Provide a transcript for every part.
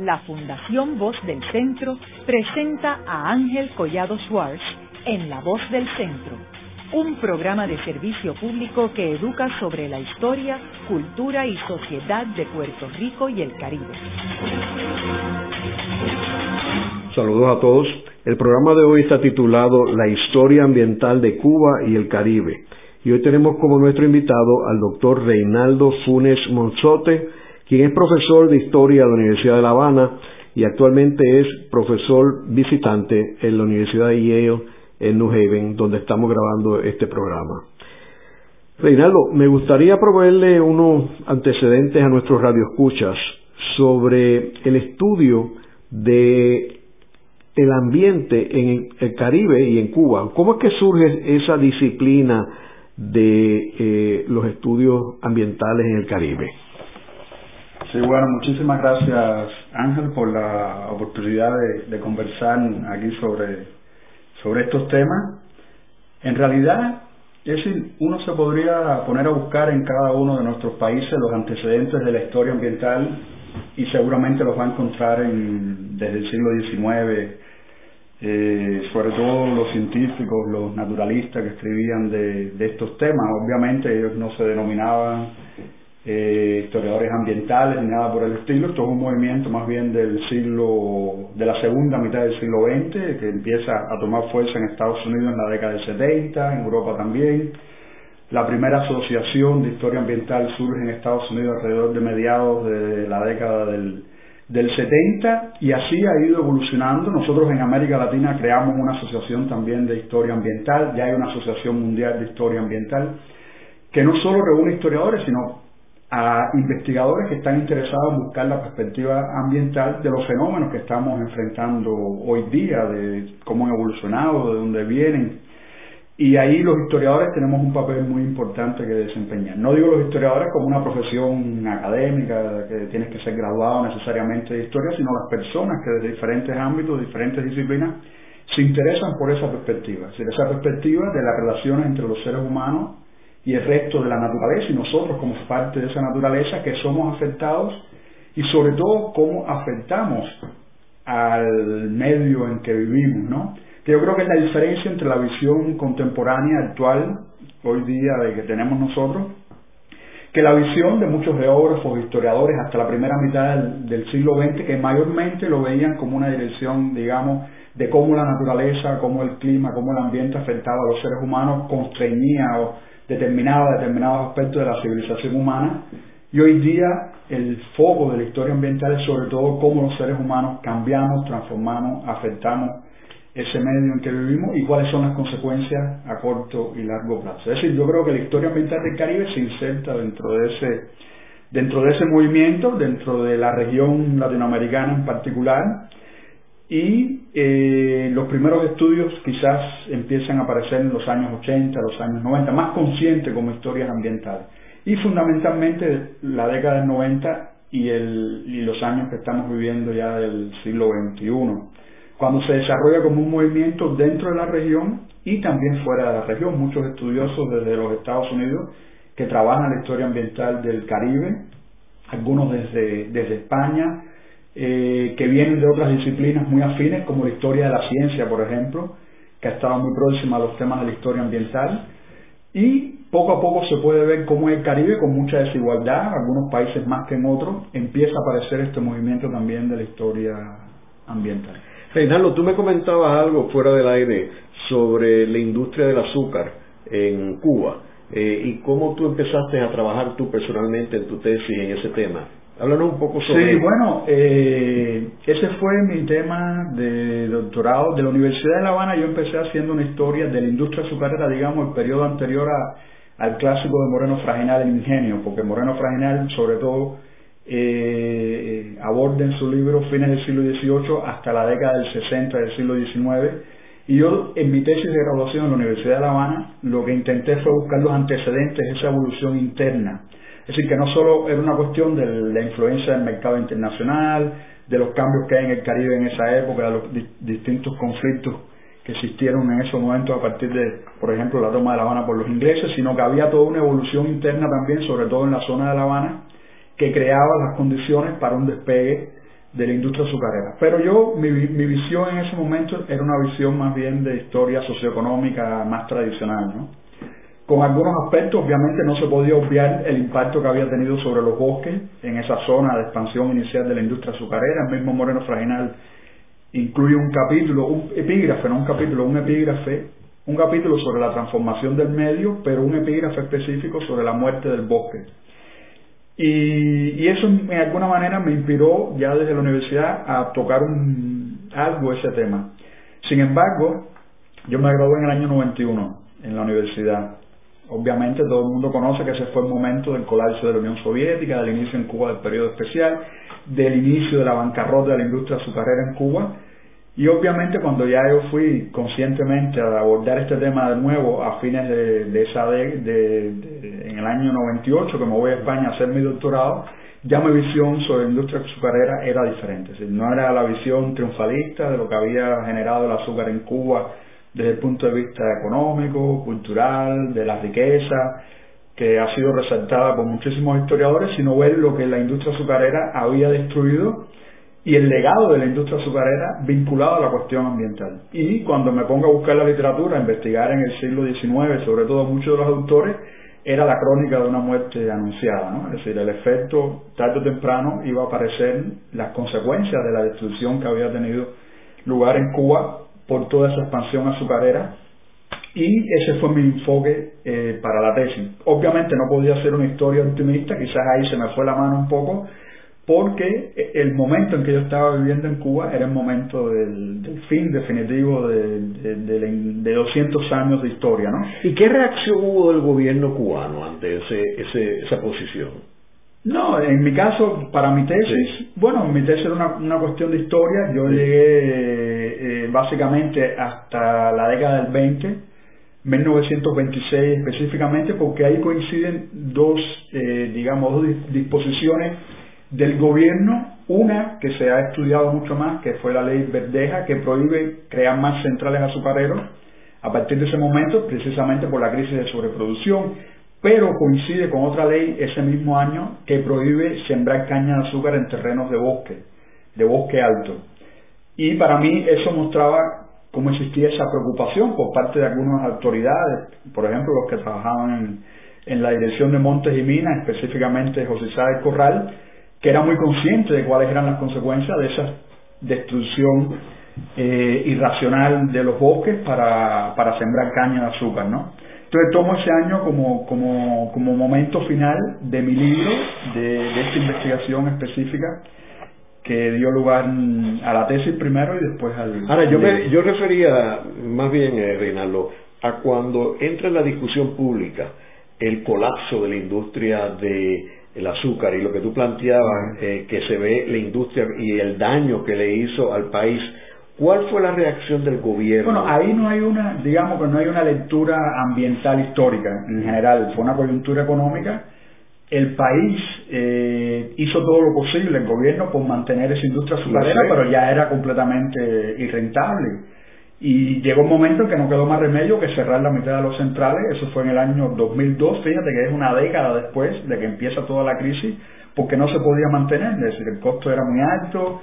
la Fundación Voz del Centro presenta a Ángel Collado Schwartz en La Voz del Centro, un programa de servicio público que educa sobre la historia, cultura y sociedad de Puerto Rico y el Caribe. Saludos a todos. El programa de hoy está titulado La historia ambiental de Cuba y el Caribe. Y hoy tenemos como nuestro invitado al doctor Reinaldo Funes Monzote, quien es profesor de Historia de la Universidad de La Habana y actualmente es profesor visitante en la Universidad de Yale en New Haven, donde estamos grabando este programa. Reinaldo, me gustaría proveerle unos antecedentes a nuestros radioescuchas sobre el estudio de el ambiente en el Caribe y en Cuba. ¿Cómo es que surge esa disciplina de eh, los estudios ambientales en el Caribe? Sí, bueno, muchísimas gracias Ángel por la oportunidad de, conversar aquí sobre, estos temas. En realidad, es decir, uno se podría poner a buscar en cada uno de nuestros países los antecedentes de la historia ambiental y seguramente los va a encontrar en, desde el siglo XIX, eh, sobre todo los científicos, los naturalistas que escribían de estos temas. Obviamente ellos no se denominaban eh, historiadores ambientales ni nada por el estilo. Esto es un movimiento más bien del siglo, de la segunda mitad del siglo XX, que empieza a tomar fuerza en Estados Unidos en la década del 70, en Europa también. La primera asociación de historia ambiental surge en Estados Unidos alrededor de mediados de la década del, del 70 y así ha ido evolucionando. Nosotros en América Latina creamos una asociación también de historia ambiental, ya hay una asociación mundial de historia ambiental que no solo reúne historiadores, sino a investigadores que están interesados en buscar la perspectiva ambiental de los fenómenos que estamos enfrentando hoy día, de cómo han evolucionado, de dónde vienen. Y ahí los historiadores tenemos un papel muy importante que desempeñar. No digo los historiadores como una profesión académica, que tienes que ser graduado necesariamente de historia, sino las personas que desde diferentes ámbitos, diferentes disciplinas, se interesan por esa perspectiva. Es decir, esa perspectiva de las relaciones entre los seres humanos y el resto de la naturaleza y nosotros como parte de esa naturaleza que somos afectados y sobre todo cómo afectamos al medio en que vivimos, ¿no? Que yo creo que es la diferencia entre la visión contemporánea actual, hoy día de que tenemos nosotros, que la visión de muchos geógrafos, historiadores hasta la primera mitad del, del siglo XX, que mayormente lo veían como una dirección, digamos, de cómo la naturaleza, cómo el clima, cómo el ambiente afectaba a los seres humanos, constreñía o determinaba determinados aspectos de la civilización humana y hoy día el foco de la historia ambiental es sobre todo cómo los seres humanos cambiamos, transformamos, afectamos ese medio en que vivimos y cuáles son las consecuencias a corto y largo plazo. Es decir, yo creo que la historia ambiental del Caribe se inserta dentro de ese dentro de ese movimiento, dentro de la región latinoamericana en particular, y eh, los primeros estudios quizás empiezan a aparecer en los años 80, los años 90, más conscientes como historias ambientales. Y fundamentalmente la década del 90 y, el, y los años que estamos viviendo ya del siglo XXI, cuando se desarrolla como un movimiento dentro de la región y también fuera de la región. Muchos estudiosos desde los Estados Unidos que trabajan la historia ambiental del Caribe, algunos desde España, eh, que vienen de otras disciplinas muy afines, como la historia de la ciencia, por ejemplo, que ha estado muy próxima a los temas de la historia ambiental. Y poco a poco se puede ver cómo en el Caribe, con mucha desigualdad, algunos países más que en otros, empieza a aparecer este movimiento también de la historia ambiental. Reinaldo, tú me comentabas algo fuera del aire sobre la industria del azúcar en Cuba eh, y cómo tú empezaste a trabajar tú personalmente en tu tesis en ese tema. Háblanos un poco sobre Sí, bueno, eh, ese fue mi tema de doctorado de la Universidad de La Habana. Yo empecé haciendo una historia de la industria azucarera, digamos, el periodo anterior al clásico de Moreno Fraginal, El Ingenio, porque Moreno Fraginal, sobre todo, eh, aborda en su libro fines del siglo XVIII hasta la década del 60 del siglo XIX. Y yo, en mi tesis de graduación en la Universidad de La Habana, lo que intenté fue buscar los antecedentes de esa evolución interna es decir, que no solo era una cuestión de la influencia del mercado internacional, de los cambios que hay en el Caribe en esa época, de los distintos conflictos que existieron en esos momentos a partir de, por ejemplo, la toma de La Habana por los ingleses, sino que había toda una evolución interna también, sobre todo en la zona de La Habana, que creaba las condiciones para un despegue de la industria azucarera. Pero yo, mi, mi visión en ese momento era una visión más bien de historia socioeconómica más tradicional, ¿no? Con algunos aspectos, obviamente no se podía obviar el impacto que había tenido sobre los bosques en esa zona de expansión inicial de la industria azucarera. El mismo Moreno Fraginal incluye un capítulo, un epígrafe, no un capítulo, un epígrafe, un capítulo sobre la transformación del medio, pero un epígrafe específico sobre la muerte del bosque. Y, eso de alguna manera me inspiró ya desde la universidad a tocar un, algo ese tema. Sin embargo, yo me gradué en el año 91 en la universidad. Obviamente todo el mundo conoce que ese fue el momento del colapso de la Unión Soviética, del inicio en Cuba del periodo especial, del inicio de la bancarrota de la industria azucarera en Cuba y obviamente cuando ya yo fui conscientemente a abordar este tema de nuevo a fines de, esa de, en el año 98 que me voy a España a hacer mi doctorado, ya mi visión sobre la industria azucarera era diferente. no era la visión triunfalista de lo que había generado el azúcar en Cuba desde el punto de vista económico, cultural, de la riqueza, que ha sido resaltada por muchísimos historiadores, sino ver lo que la industria azucarera había destruido y el legado de la industria azucarera vinculado a la cuestión ambiental. Y cuando me pongo a buscar la literatura, a investigar en el siglo XIX, sobre todo muchos de los autores, era la crónica de una muerte anunciada, ¿no? Es decir, el efecto tarde o temprano iba a aparecer las consecuencias de la destrucción que había tenido lugar en Cuba por toda esa expansión azucarera y ese fue mi enfoque eh, para la tesis. Obviamente no podía ser una historia optimista, quizás ahí se me fue la mano un poco, porque el momento en que yo estaba viviendo en Cuba era el momento del, fin definitivo de, de, 200 años de historia, ¿no? ¿Y qué reacción hubo del gobierno cubano ante ese, esa posición? No, en mi caso, para mi tesis, bueno, mi tesis era una, una cuestión de historia, yo llegué eh, básicamente hasta la década del 20, 1926 específicamente, porque ahí coinciden dos, eh, digamos, dos disposiciones del gobierno, una que se ha estudiado mucho más, que fue la ley Verdeja, que prohíbe crear más centrales azucareros a partir de ese momento, precisamente por la crisis de sobreproducción, pero coincide con otra ley ese mismo año que prohíbe sembrar caña de azúcar en terrenos de bosque, de bosque alto. Y para mí eso mostraba cómo existía esa preocupación por parte de algunas autoridades, por ejemplo los que trabajaban en, la Dirección de Montes y Minas, específicamente José Sáez Corral, que era muy consciente de cuáles eran las consecuencias de esa destrucción eh, irracional de los bosques para, para sembrar caña de azúcar, ¿no? Entonces tomo ese año como, como, como momento final de mi libro, de, de esta investigación específica que dio lugar a la tesis primero y después al... Ahora, yo, me, yo refería más bien, eh, Reinaldo, a cuando entra en la discusión pública el colapso de la industria de el azúcar y lo que tú planteabas, eh, que se ve la industria y el daño que le hizo al país, ¿cuál fue la reacción del gobierno? Bueno, ahí no hay una, digamos que no hay una lectura ambiental histórica en general, fue una coyuntura económica. El país eh, hizo todo lo posible, el gobierno, por mantener esa industria azucarera, pero ya era completamente irrentable y llegó un momento en que no quedó más remedio que cerrar la mitad de los centrales, eso fue en el año 2002, fíjate que es una década después de que empieza toda la crisis, porque no se podía mantener, es decir, el costo era muy alto,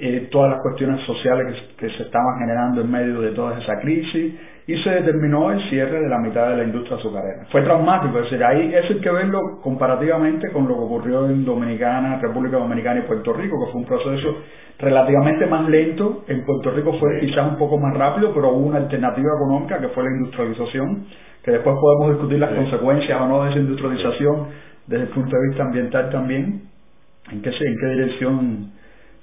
eh, todas las cuestiones sociales que, que, se estaban generando en medio de toda esa crisis, y se determinó el cierre de la mitad de la industria azucarera. Fue traumático, es decir, ahí eso hay que verlo comparativamente con lo que ocurrió en Dominicana, República Dominicana y Puerto Rico, que fue un proceso relativamente más lento. En Puerto Rico fue quizás un poco más rápido, pero hubo una alternativa económica que fue la industrialización, que después podemos discutir las consecuencias o no de esa industrialización desde el punto de vista ambiental también, en qué, en qué dirección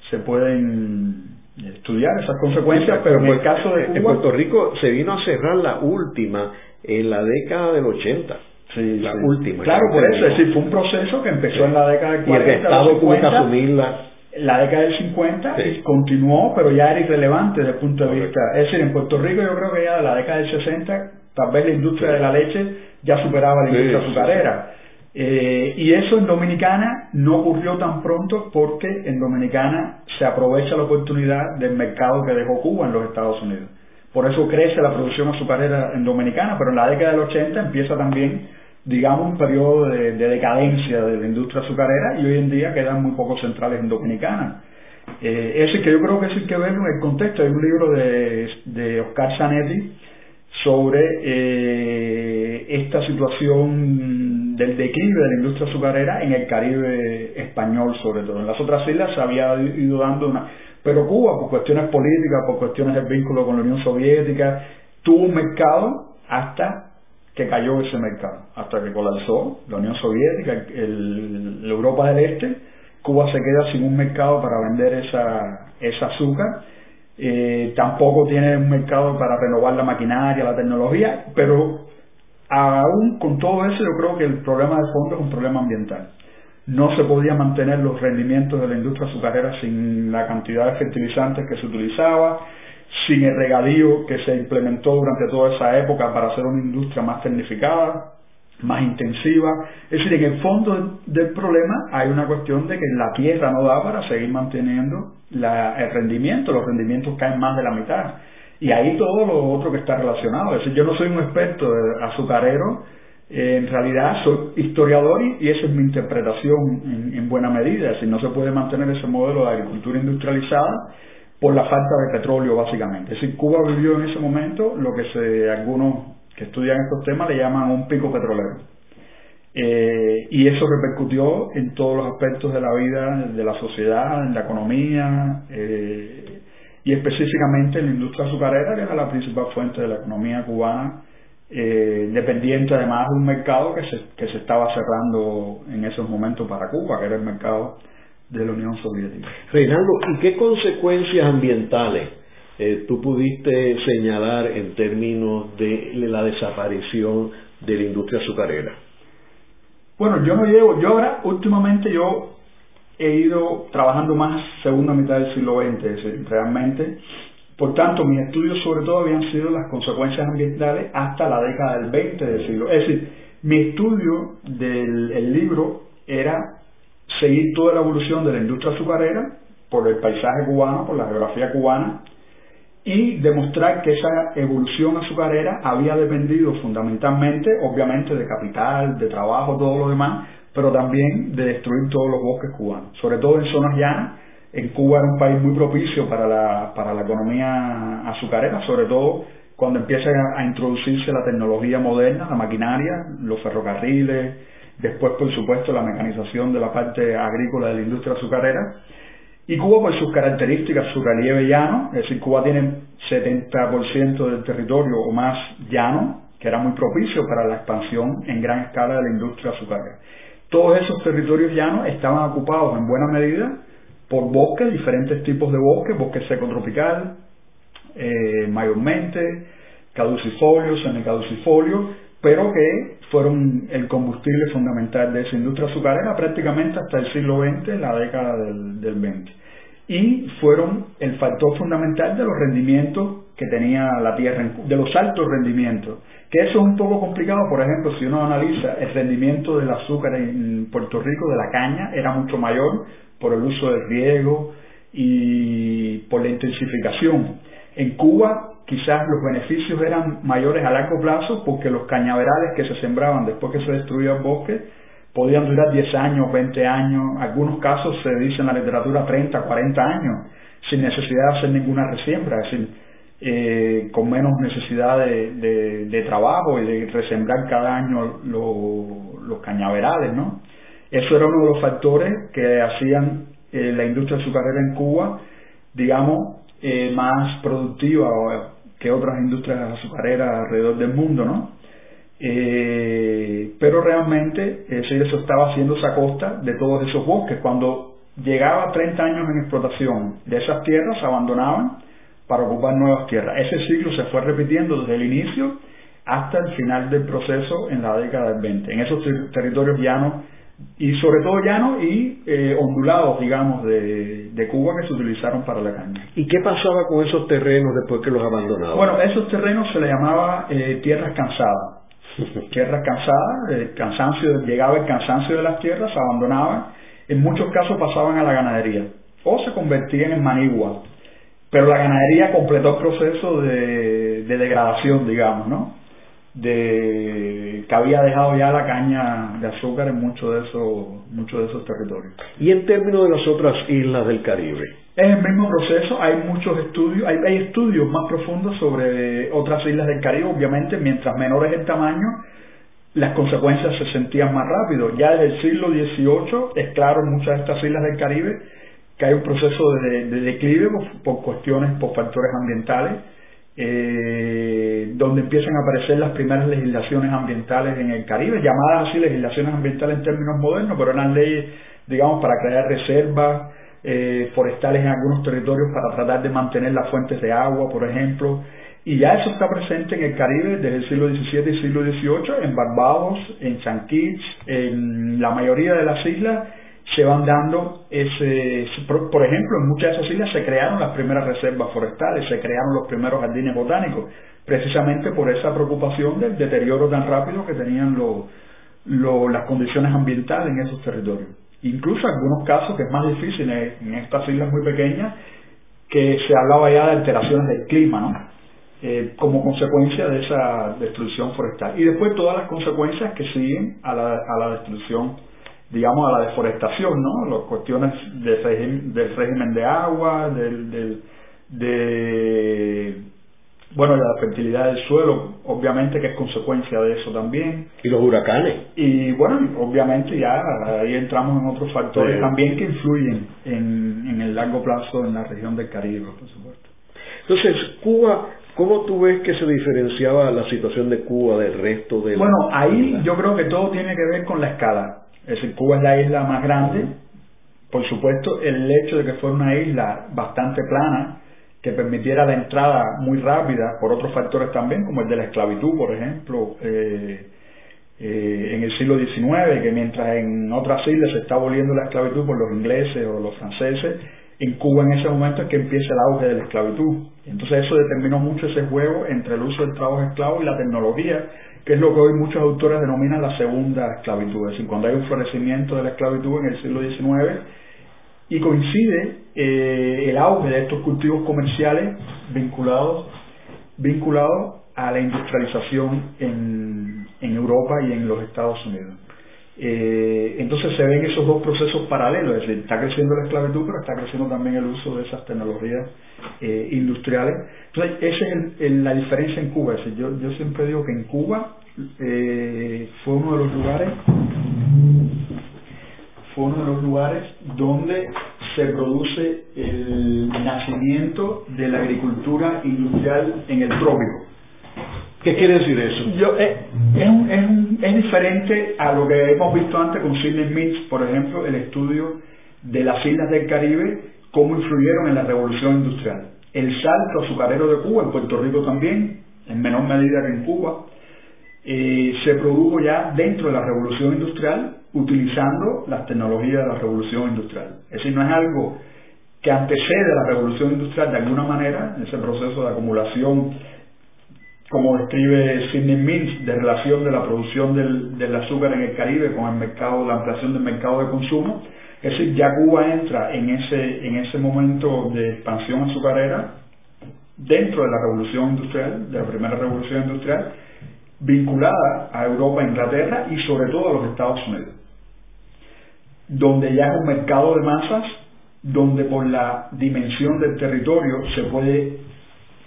se pueden estudiar esas consecuencias, pero en el caso de En Puerto Rico se vino a cerrar la última en la década del 80. Sí, la última. Claro, por eso, es decir, fue un proceso que empezó en la década del 40. Y el Estado tuvo que asumirla la década del 50 continuó, pero ya era irrelevante desde el punto de vista. Es decir, en Puerto Rico yo creo que ya de la década del 60, tal vez la industria de la leche ya superaba la industria azucarera. Eh, y eso en Dominicana no ocurrió tan pronto porque en Dominicana se aprovecha la oportunidad del mercado que dejó Cuba en los Estados Unidos. Por eso crece la producción azucarera en Dominicana, pero en la década del 80 empieza también digamos, un periodo de, decadencia de la industria azucarera y hoy en día quedan muy pocos centrales en Dominicana. Eh, ese que yo creo que es el que verlo en el contexto. Hay un libro de, de Oscar Zanetti sobre eh, esta situación del declive de la industria azucarera en el Caribe español sobre todo. En las otras islas se había ido dando una... Pero Cuba, por cuestiones políticas, por cuestiones del vínculo con la Unión Soviética, tuvo un mercado hasta que cayó ese mercado, hasta que colapsó la Unión Soviética, el, la Europa del Este, Cuba se queda sin un mercado para vender esa, esa azúcar eh, tampoco tiene un mercado para renovar la maquinaria, la tecnología, pero aún con todo eso yo creo que el problema de fondo es un problema ambiental. No se podía mantener los rendimientos de la industria azucarera sin la cantidad de fertilizantes que se utilizaba, sin el regadío que se implementó durante toda esa época para hacer una industria más tecnificada, más intensiva. Es decir, en el fondo del problema hay una cuestión de que la tierra no da para seguir manteniendo el rendimiento, los rendimientos caen más de la mitad. Y ahí todo lo otro que está relacionado. Es decir, yo no soy un experto de azucarero, en realidad soy historiador y, esa es mi interpretación en, buena medida. Es decir, no se puede mantener ese modelo de agricultura industrializada por la falta de petróleo, básicamente. Es decir, Cuba vivió en ese momento lo que se, algunos que estudian estos temas le llaman un pico petrolero. Eh, y eso repercutió en todos los aspectos de la vida, de la sociedad, en la economía eh, y específicamente en la industria azucarera, que era la principal fuente de la economía cubana, eh, dependiente además de un mercado que se, que se estaba cerrando en esos momentos para Cuba, que era el mercado de la Unión Soviética. Reinaldo, ¿y qué consecuencias ambientales eh, tú pudiste señalar en términos de la desaparición de la industria azucarera? Bueno, yo no llevo, yo ahora últimamente yo he ido trabajando más segunda mitad del siglo XX, realmente. Por tanto, mis estudios sobre todo habían sido las consecuencias ambientales hasta la década del 20 del siglo. Es decir, mi estudio del libro era seguir toda la evolución de la industria azucarera por el paisaje cubano, por la geografía cubana, y demostrar que esa evolución azucarera había dependido fundamentalmente, obviamente, de capital, de trabajo, todo lo demás, pero también de destruir todos los bosques cubanos, sobre todo en zonas llanas. En Cuba era un país muy propicio para la, para la economía azucarera, sobre todo cuando empieza a, introducirse la tecnología moderna, la maquinaria, los ferrocarriles, después, por supuesto, la mecanización de la parte agrícola de la industria azucarera y Cuba, por sus características, su relieve llano, es decir, Cuba tiene 70% del territorio o más llano, que era muy propicio para la expansión en gran escala de la industria azucarera. Todos esos territorios llanos estaban ocupados en buena medida por bosques, diferentes tipos de bosques, bosque seco tropical, eh, mayormente, caducifolios, semicaducifolios, pero que fueron el combustible fundamental de esa industria azucarera prácticamente hasta el siglo XX, la década del, del 20. Y fueron el factor fundamental de los rendimientos que tenía la tierra, de los altos rendimientos. Que eso es un poco complicado, por ejemplo, si uno analiza el rendimiento del azúcar en Puerto Rico, de la caña, era mucho mayor por el uso del riego y por la intensificación. En Cuba quizás los beneficios eran mayores a largo plazo porque los cañaverales que se sembraban después que se destruía el bosque podían durar 10 años, 20 años, en algunos casos se dice en la literatura 30, 40 años, sin necesidad de hacer ninguna resiembra, es decir, eh, con menos necesidad de, trabajo y de resembrar cada año los cañaverales, ¿no? Eso era uno de los factores que hacían eh, la industria azucarera en Cuba, digamos, eh, más productiva que otras industrias azucareras alrededor del mundo, ¿no? Eh, pero realmente eso estaba haciéndose a costa de todos esos bosques. Cuando llegaba 30 años en explotación de esas tierras, se abandonaban para ocupar nuevas tierras. Ese ciclo se fue repitiendo desde el inicio hasta el final del proceso en la década del 20. En esos territorios llanos y sobre todo llanos y eh, ondulados, digamos, de, de, Cuba que se utilizaron para la caña. ¿Y qué pasaba con esos terrenos después que los abandonaban? Bueno, esos terrenos se le llamaba eh, tierras cansadas. tierras cansadas, el cansancio, llegaba el cansancio de las tierras, se abandonaban, en muchos casos pasaban a la ganadería o se convertían en manigua. Pero la ganadería completó el proceso de, de degradación, digamos, ¿no? De que había dejado ya la caña de azúcar en muchos de esos muchos de esos territorios. Y en términos de las otras islas del Caribe. Es el mismo proceso, hay muchos estudios, hay, hay estudios más profundos sobre otras islas del Caribe, obviamente mientras menores el tamaño, las consecuencias se sentían más rápido. Ya desde el siglo XVIII es claro en muchas de estas islas del Caribe que hay un proceso de, declive por, cuestiones, por factores ambientales, eh, donde empiezan a aparecer las primeras legislaciones ambientales en el Caribe, llamadas así legislaciones ambientales en términos modernos, pero eran leyes, digamos, para crear reservas eh, forestales en algunos territorios para tratar de mantener las fuentes de agua, por ejemplo, y ya eso está presente en el Caribe desde el siglo XVII y siglo XVIII, en Barbados, en San Kitts, en la mayoría de las islas se van dando ese, por ejemplo, en muchas de esas islas se crearon las primeras reservas forestales, se crearon los primeros jardines botánicos, precisamente por esa preocupación del deterioro tan rápido que tenían las condiciones ambientales en esos territorios. Incluso algunos casos, que es más difícil en, estas islas muy pequeñas, que se hablaba ya de alteraciones del clima, ¿no? Eh, como consecuencia de esa destrucción forestal. Y después todas las consecuencias que siguen a la, a la destrucción, digamos, a la deforestación, ¿no? Las cuestiones del, del régimen de agua, del, del, de bueno, la fertilidad del suelo, obviamente que es consecuencia de eso también. Y los huracanes. Y bueno, obviamente ya ahí entramos en otros factores también que influyen en, en el largo plazo en la región del Caribe, por supuesto. Entonces, Cuba, ¿cómo tú ves que se diferenciaba la situación de Cuba del resto de Bueno, ahí yo creo que todo tiene que ver con la escala. Es decir, Cuba es la isla más grande. Por supuesto, el hecho de que fuera una isla bastante plana, que permitiera la entrada muy rápida por otros factores también, como el de la esclavitud, por ejemplo, eh, eh, en el siglo XIX, que mientras en otras islas se está aboliendo la esclavitud por los ingleses o los franceses, en Cuba en ese momento es que empieza el auge de la esclavitud. Entonces eso determinó mucho ese juego entre el uso del trabajo esclavo y la tecnología, que es lo que hoy muchos autores denominan la segunda esclavitud. Es decir, cuando hay un florecimiento de la esclavitud en el siglo XIX, y coincide eh, el auge de estos cultivos comerciales vinculados, vinculados a la industrialización en, en Europa y en los Estados Unidos. Eh, entonces se ven esos dos procesos paralelos, es decir, está creciendo la esclavitud, pero está creciendo también el uso de esas tecnologías eh, industriales. Entonces, esa es la diferencia en Cuba. Yo, yo siempre digo que en Cuba fue uno de los lugares fue uno de los lugares donde se produce el nacimiento de la agricultura industrial en el trópico. ¿Qué quiere decir eso? Yo, eh, es, es, diferente a lo que hemos visto antes con Sidney Mills, por ejemplo, el estudio de las islas del Caribe, cómo influyeron en la revolución industrial. El salto azucarero de Cuba, en Puerto Rico también, en menor medida que en Cuba, eh, se produjo ya dentro de la revolución industrial utilizando las tecnologías de la revolución industrial. Es decir, no es algo que antecede a la revolución industrial de alguna manera, ese proceso de acumulación, como describe Sidney Mills, de relación de la producción del, del azúcar en el Caribe con el mercado, la ampliación del mercado de consumo. Es decir, ya Cuba entra en ese, en ese momento de expansión azucarera dentro de la revolución industrial, de la primera revolución industrial, vinculada a Europa, Inglaterra y sobre todo a los Estados Unidos, donde ya es un mercado de masas, donde por la dimensión del territorio se puede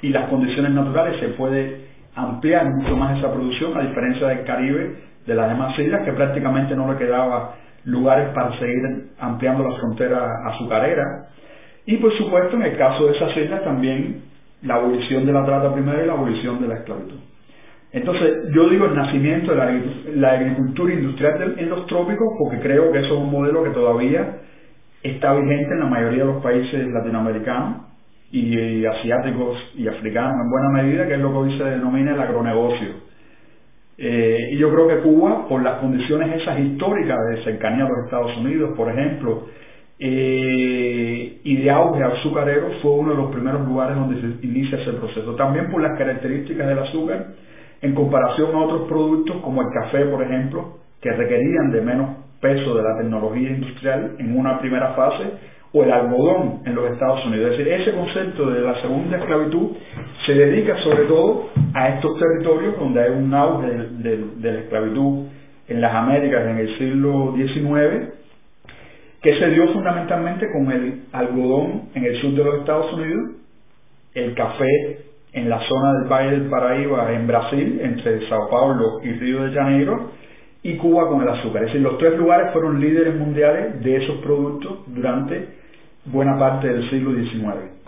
y las condiciones naturales se puede ampliar mucho más esa producción, a diferencia del Caribe, de las demás islas, que prácticamente no le quedaba lugares para seguir ampliando la frontera azucarera. Y por supuesto, en el caso de esas islas también la abolición de la trata primera y la abolición de la esclavitud. Entonces, yo digo el nacimiento de la, agricultura industrial en los trópicos porque creo que eso es un modelo que todavía está vigente en la mayoría de los países latinoamericanos y, asiáticos y africanos en buena medida, que es lo que hoy se denomina el agronegocio. Eh, y yo creo que Cuba, por las condiciones esas históricas de cercanía a los Estados Unidos, por ejemplo, eh, y de auge azucarero, fue uno de los primeros lugares donde se inicia ese proceso. También por las características del azúcar en comparación a otros productos como el café, por ejemplo, que requerían de menos peso de la tecnología industrial en una primera fase, o el algodón en los Estados Unidos. Es decir, ese concepto de la segunda esclavitud se dedica sobre todo a estos territorios donde hay un auge de, la esclavitud en las Américas en el siglo XIX, que se dio fundamentalmente con el algodón en el sur de los Estados Unidos, el café en la zona del Valle del Paraíba en Brasil, entre Sao Paulo y Río de Janeiro, y Cuba con el azúcar. Es decir, los tres lugares fueron líderes mundiales de esos productos durante buena parte del siglo XIX.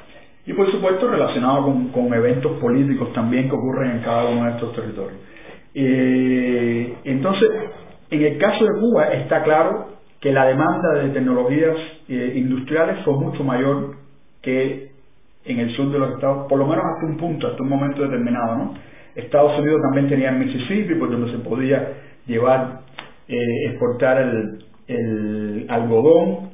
Y por supuesto relacionado con, eventos políticos también que ocurren en cada uno de estos territorios. Eh, entonces, en el caso de Cuba está claro que la demanda de tecnologías eh, industriales fue mucho mayor que en el sur de los estados, por lo menos hasta un punto, hasta un momento determinado, ¿no? Estados Unidos también tenía el Mississippi, por donde se podía llevar, eh, exportar el, el algodón.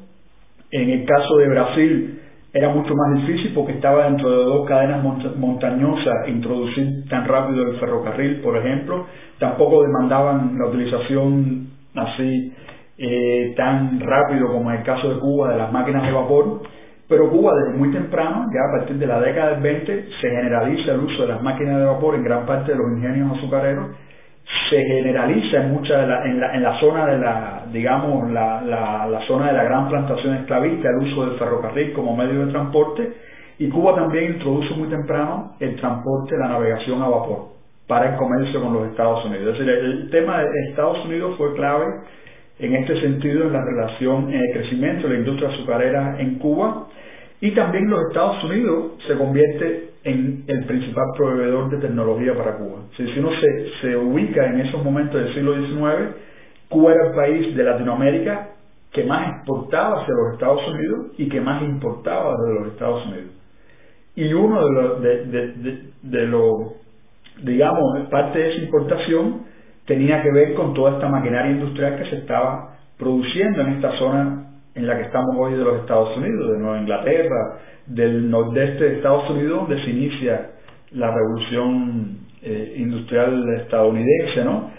En el caso de Brasil era mucho más difícil porque estaba dentro de dos cadenas montañosas introducir tan rápido el ferrocarril, por ejemplo. Tampoco demandaban la utilización así eh, tan rápido como en el caso de Cuba de las máquinas de vapor. Pero Cuba desde muy temprano, ya a partir de la década del 20, se generaliza el uso de las máquinas de vapor en gran parte de los ingenios azucareros se generaliza en mucha en, la, en la zona de la digamos la, la, zona de la gran plantación esclavista el uso del ferrocarril como medio de transporte y Cuba también introduce muy temprano el transporte la navegación a vapor para el comercio con los Estados Unidos. Es decir el, tema de Estados Unidos fue clave en este sentido en la relación en el crecimiento de la industria azucarera en Cuba y también los Estados Unidos se convierte en el principal proveedor de tecnología para Cuba. Si, uno se, se ubica en esos momentos del siglo XIX, Cuba era el país de Latinoamérica que más exportaba hacia los Estados Unidos y que más importaba desde los Estados Unidos. Y uno de los, de, de, de, lo, digamos, parte de esa importación tenía que ver con toda esta maquinaria industrial que se estaba produciendo en esta zona en la que estamos hoy de los Estados Unidos, de Nueva Inglaterra, del nordeste de Estados Unidos, donde se inicia la revolución eh, industrial estadounidense, ¿no?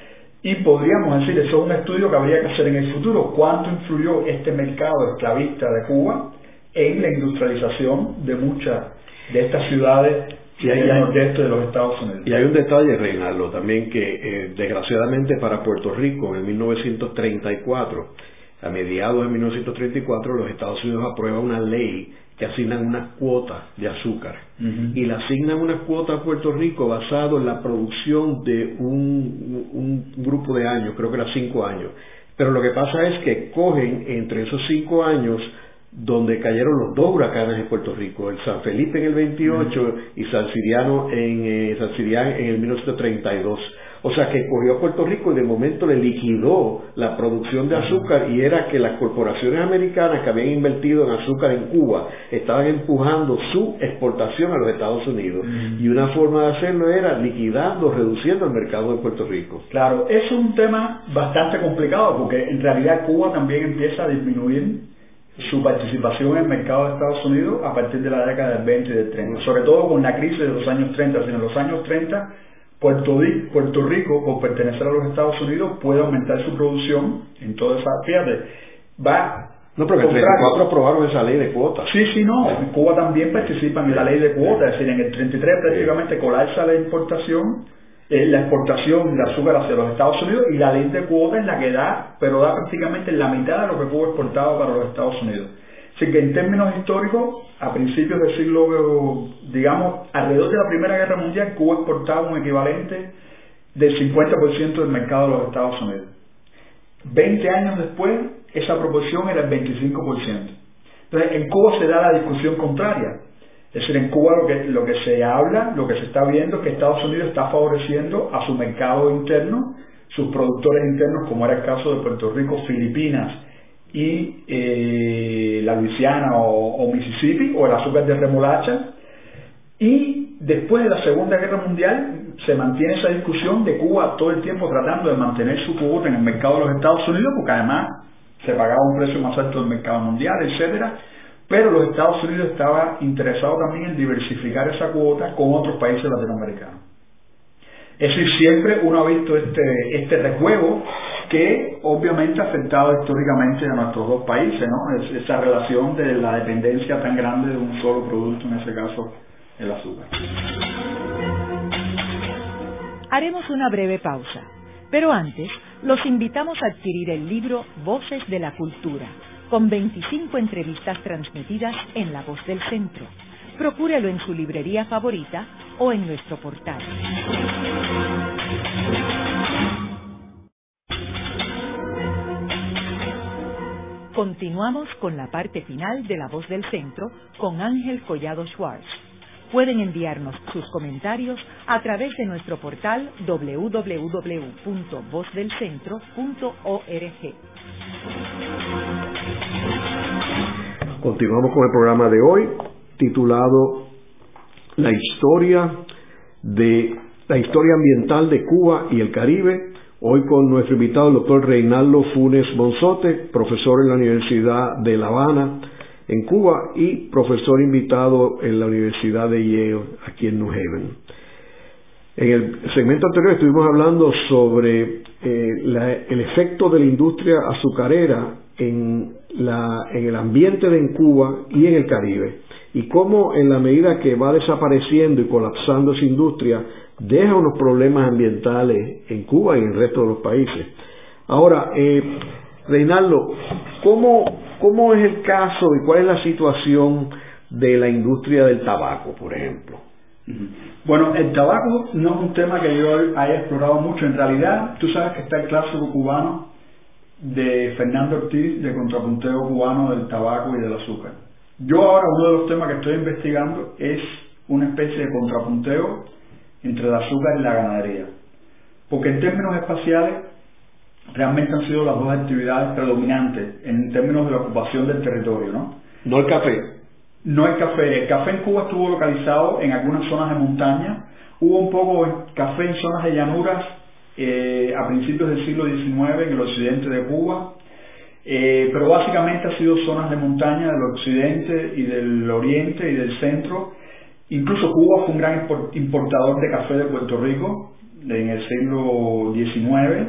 Y podríamos decir, eso es un estudio que habría que hacer en el futuro, cuánto influyó este mercado esclavista de Cuba en la industrialización de muchas de estas ciudades y hay, nordeste de los Estados Unidos. Y hay un detalle, Reinaldo, también que eh, desgraciadamente para Puerto Rico en 1934 a mediados de 1934 los Estados Unidos aprueban una ley que asignan una cuota de azúcar. Y le asignan una cuota a Puerto Rico basado en la producción de un, un grupo de años, creo que era cinco años. Pero lo que pasa es que cogen entre esos cinco años donde cayeron los dos huracanes en Puerto Rico, el San Felipe en el 28 y San Siriano en, eh, San Siriano en el 1932 o sea que cogió a Puerto Rico y de momento le liquidó la producción de azúcar y era que las corporaciones americanas que habían invertido en azúcar en Cuba estaban empujando su exportación a los Estados Unidos. Y una forma de hacerlo era liquidando, reduciendo el mercado de Puerto Rico. Claro, es un tema bastante complicado porque en realidad Cuba también empieza a disminuir su participación en el mercado de Estados Unidos a partir de la década del 20 y del 30, sobre todo con la crisis de los años 30. En los años 30 Puerto, Puerto Rico, por pertenecer a los Estados Unidos, puede aumentar su producción en toda esa. Fíjate, va. No, pero el 34 aprobaron esa ley de cuotas. Sí, sí, no. Cuba también participa en la ley de cuotas. Es decir, en el 33 prácticamente colapsa la importación, eh, la exportación de azúcar hacia los Estados Unidos y la ley de cuotas es la que da, pero da prácticamente la mitad de lo que Cuba exportado para los Estados Unidos. Así que en términos históricos, a principios del siglo, digamos, alrededor de la Primera Guerra Mundial, Cuba exportaba un equivalente del 50% del mercado de los Estados Unidos. Veinte años después, esa proporción era el 25%. Entonces, en Cuba se da la discusión contraria. Es decir, en Cuba lo que, lo que se habla, lo que se está viendo es que Estados Unidos está favoreciendo a su mercado interno, sus productores internos, como era el caso de Puerto Rico, Filipinas, y eh, la Luisiana o, Mississippi o el azúcar de remolacha. Y después de la Segunda Guerra Mundial se mantiene esa discusión de Cuba todo el tiempo tratando de mantener su cuota en el mercado de los Estados Unidos, porque además se pagaba un precio más alto del mercado mundial, etcétera. Pero los Estados Unidos estaba interesado también en diversificar esa cuota con otros países latinoamericanos. Es decir, siempre uno ha visto este, este rejuego que obviamente ha afectado históricamente a nuestros dos países, ¿no? Es, esa relación de la dependencia tan grande de un solo producto, en ese caso el azúcar. Haremos una breve pausa, pero antes los invitamos a adquirir el libro Voces de la Cultura, con 25 entrevistas transmitidas en La Voz del Centro. Procúrelo en su librería favorita o en nuestro portal. Continuamos con la parte final de La Voz del Centro con Ángel Collado Schwartz. Pueden enviarnos sus comentarios a través de nuestro portal www.vozdelcentro.org. Continuamos con el programa de hoy titulado La historia de la historia ambiental de Cuba y el Caribe Hoy con nuestro invitado, el doctor Reinaldo Funes Monzote, profesor en la Universidad de La Habana, en Cuba, y profesor invitado en la Universidad de Yale, aquí en New Haven. En el segmento anterior estuvimos hablando sobre eh, el efecto de la industria azucarera en, el ambiente en Cuba y en el Caribe, y cómo en la medida que va desapareciendo y colapsando esa industria, deja unos problemas ambientales en Cuba y en el resto de los países. Ahora, eh, Reinaldo, ¿cómo, ¿cómo es el caso y cuál es la situación de la industria del tabaco, por ejemplo? Bueno, el tabaco no es un tema que yo haya explorado mucho. En realidad, tú sabes que está el clásico cubano de Fernando Ortiz, de contrapunteo cubano del tabaco y del azúcar. Yo ahora uno de los temas que estoy investigando es una especie de contrapunteo entre el azúcar y la ganadería. Porque en términos espaciales, realmente han sido las dos actividades predominantes en términos de la ocupación del territorio, ¿no? No el café. No el café. El café en Cuba estuvo localizado en algunas zonas de montaña. Hubo un poco de café en zonas de llanuras eh, a principios del siglo XIX en el occidente de Cuba. Eh, pero básicamente ha sido zonas de montaña del occidente y del oriente y del centro Incluso Cuba fue un gran importador de café de Puerto Rico en el siglo XIX.